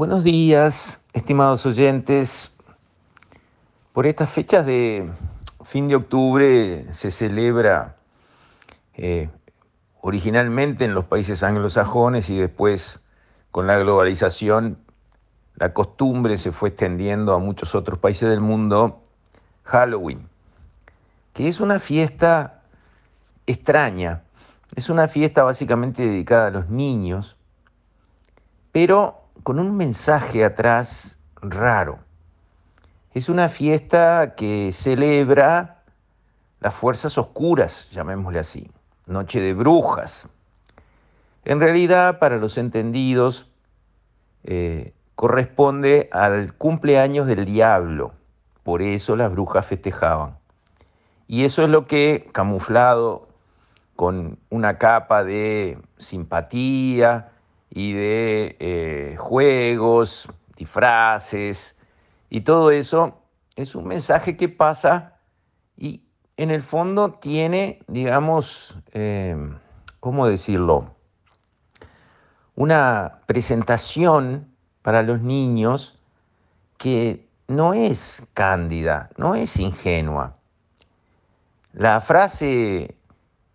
Buenos días, estimados oyentes. Por estas fechas de fin de octubre se celebra eh, originalmente en los países anglosajones y después con la globalización la costumbre se fue extendiendo a muchos otros países del mundo, Halloween, que es una fiesta extraña, es una fiesta básicamente dedicada a los niños, pero con un mensaje atrás raro. Es una fiesta que celebra las fuerzas oscuras, llamémosle así, noche de brujas. En realidad, para los entendidos, eh, corresponde al cumpleaños del diablo, por eso las brujas festejaban. Y eso es lo que, camuflado con una capa de simpatía, y de eh, juegos, disfraces y todo eso, es un mensaje que pasa y en el fondo tiene, digamos, eh, ¿cómo decirlo? Una presentación para los niños que no es cándida, no es ingenua. La frase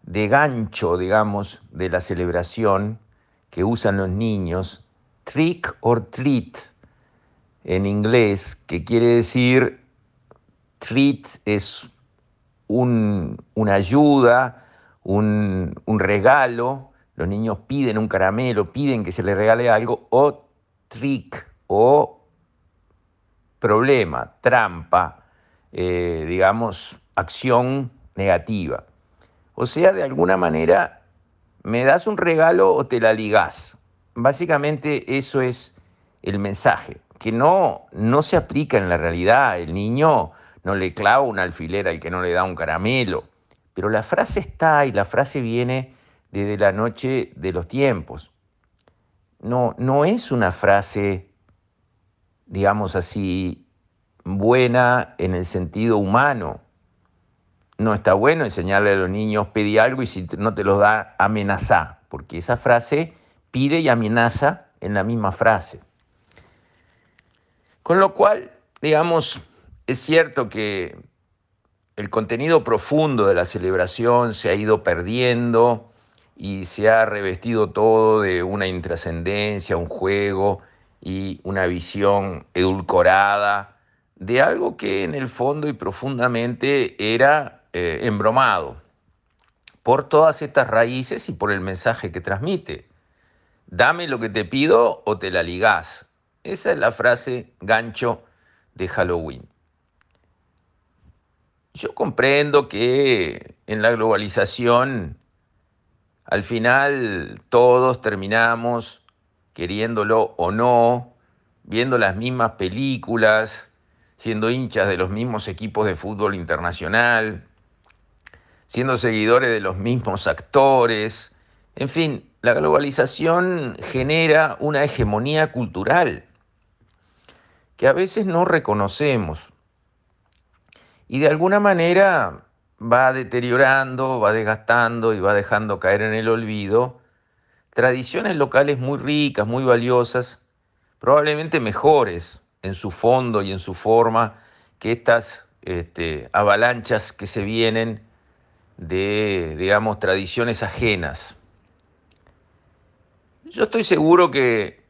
de gancho, digamos, de la celebración que usan los niños, trick or treat en inglés, que quiere decir treat es una ayuda, un, un regalo, los niños piden un caramelo, piden que se les regale algo, o trick o problema, trampa, eh, digamos, acción negativa. O sea, de alguna manera me das un regalo o te la ligás. Básicamente eso es el mensaje, que no, no se aplica en la realidad. El niño no le clava un alfiler al que no le da un caramelo. Pero la frase está y la frase viene desde la noche de los tiempos. No, no es una frase, digamos así, buena en el sentido humano no está bueno enseñarle a los niños pedí algo y si no te lo da, amenaza, porque esa frase pide y amenaza en la misma frase. Con lo cual, digamos, es cierto que el contenido profundo de la celebración se ha ido perdiendo y se ha revestido todo de una intrascendencia, un juego y una visión edulcorada de algo que en el fondo y profundamente era eh, embromado por todas estas raíces y por el mensaje que transmite. Dame lo que te pido o te la ligás. Esa es la frase gancho de Halloween. Yo comprendo que en la globalización al final todos terminamos, queriéndolo o no, viendo las mismas películas, siendo hinchas de los mismos equipos de fútbol internacional, siendo seguidores de los mismos actores. En fin, la globalización genera una hegemonía cultural que a veces no reconocemos y de alguna manera va deteriorando, va desgastando y va dejando caer en el olvido tradiciones locales muy ricas, muy valiosas, probablemente mejores en su fondo y en su forma que estas este, avalanchas que se vienen de, digamos, tradiciones ajenas. Yo estoy seguro que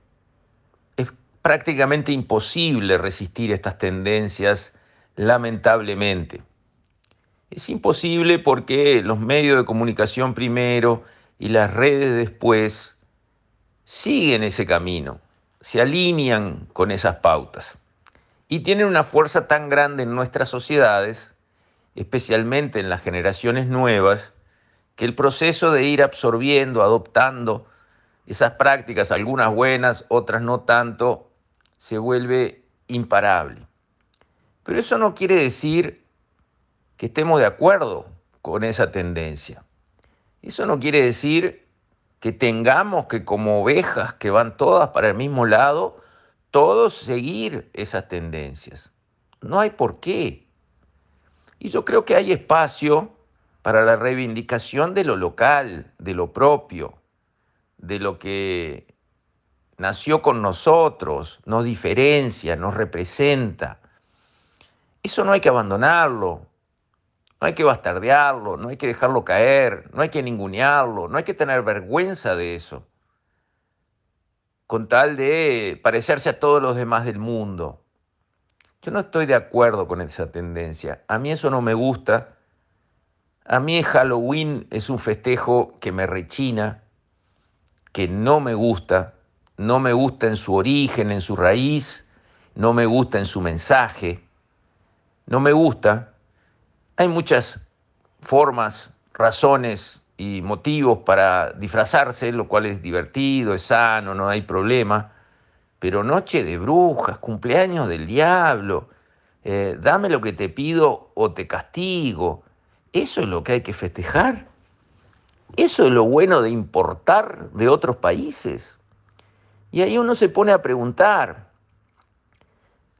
es prácticamente imposible resistir estas tendencias, lamentablemente. Es imposible porque los medios de comunicación primero y las redes después siguen ese camino, se alinean con esas pautas y tienen una fuerza tan grande en nuestras sociedades especialmente en las generaciones nuevas, que el proceso de ir absorbiendo, adoptando esas prácticas, algunas buenas, otras no tanto, se vuelve imparable. Pero eso no quiere decir que estemos de acuerdo con esa tendencia. Eso no quiere decir que tengamos que como ovejas que van todas para el mismo lado, todos seguir esas tendencias. No hay por qué. Y yo creo que hay espacio para la reivindicación de lo local, de lo propio, de lo que nació con nosotros, nos diferencia, nos representa. Eso no hay que abandonarlo, no hay que bastardearlo, no hay que dejarlo caer, no hay que ningunearlo, no hay que tener vergüenza de eso, con tal de parecerse a todos los demás del mundo. Yo no estoy de acuerdo con esa tendencia. A mí eso no me gusta. A mí Halloween es un festejo que me rechina, que no me gusta, no me gusta en su origen, en su raíz, no me gusta en su mensaje, no me gusta. Hay muchas formas, razones y motivos para disfrazarse, lo cual es divertido, es sano, no hay problema, pero noche de brujas, cumpleaños del diablo, eh, dame lo que te pido o te castigo, eso es lo que hay que festejar. Eso es lo bueno de importar de otros países. Y ahí uno se pone a preguntar,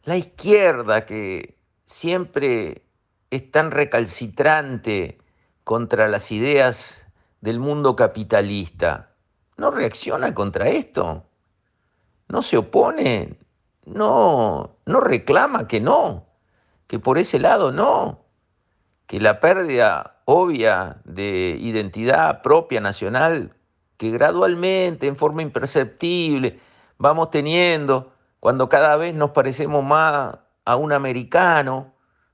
la izquierda que siempre es tan recalcitrante contra las ideas del mundo capitalista, ¿no reacciona contra esto? ¿No se opone? ¿No, no reclama que no? Que por ese lado no? Que la pérdida obvia de identidad propia nacional que gradualmente, en forma imperceptible, vamos teniendo cuando cada vez nos parecemos más a un americano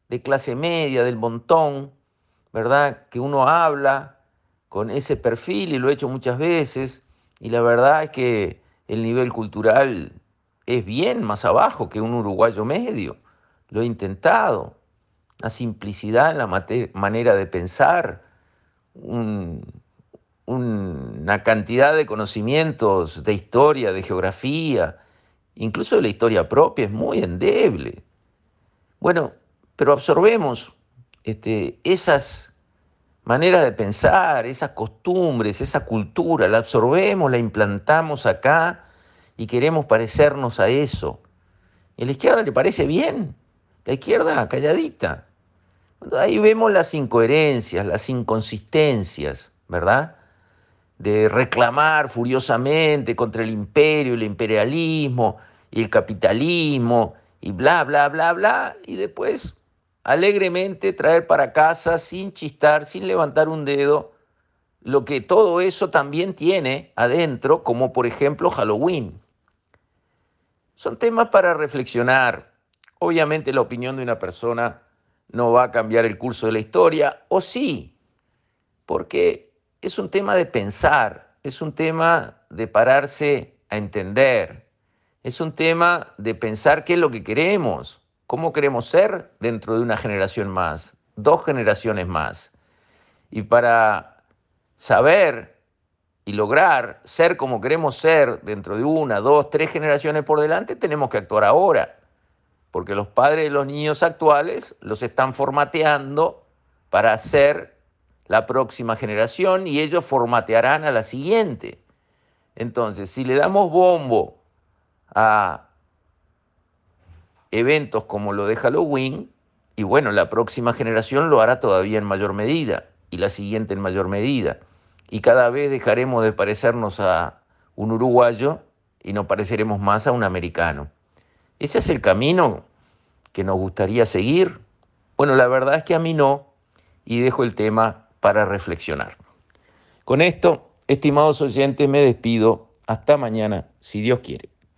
de clase media, del montón, ¿verdad? Que uno habla con ese perfil y lo he hecho muchas veces y la verdad es que el nivel cultural es bien más abajo que un uruguayo medio. Lo he intentado. La simplicidad en la manera de pensar, un, una cantidad de conocimientos de historia, de geografía, incluso de la historia propia, es muy endeble. Bueno, pero absorbemos este, esas maneras de pensar, esas costumbres, esa cultura, la absorbemos, la implantamos acá y queremos parecernos a eso. ¿Y a la izquierda le parece bien? La izquierda calladita. Ahí vemos las incoherencias, las inconsistencias, ¿verdad? de reclamar furiosamente contra el imperio, el imperialismo y el capitalismo y bla, bla, bla, bla, y después alegremente traer para casa sin chistar, sin levantar un dedo, lo que todo eso también tiene adentro, como por ejemplo Halloween. Son temas para reflexionar. Obviamente la opinión de una persona no va a cambiar el curso de la historia, o sí, porque es un tema de pensar, es un tema de pararse a entender, es un tema de pensar qué es lo que queremos, cómo queremos ser dentro de una generación más, dos generaciones más. Y para saber y lograr ser como queremos ser dentro de una, dos, tres generaciones por delante, tenemos que actuar ahora, porque los padres de los niños actuales los están formateando para ser la próxima generación y ellos formatearán a la siguiente. Entonces, si le damos bombo a eventos como lo de Halloween, y bueno, la próxima generación lo hará todavía en mayor medida, y la siguiente en mayor medida, y cada vez dejaremos de parecernos a un uruguayo y nos pareceremos más a un americano. ¿Ese es el camino que nos gustaría seguir? Bueno, la verdad es que a mí no, y dejo el tema para reflexionar. Con esto, estimados oyentes, me despido. Hasta mañana, si Dios quiere.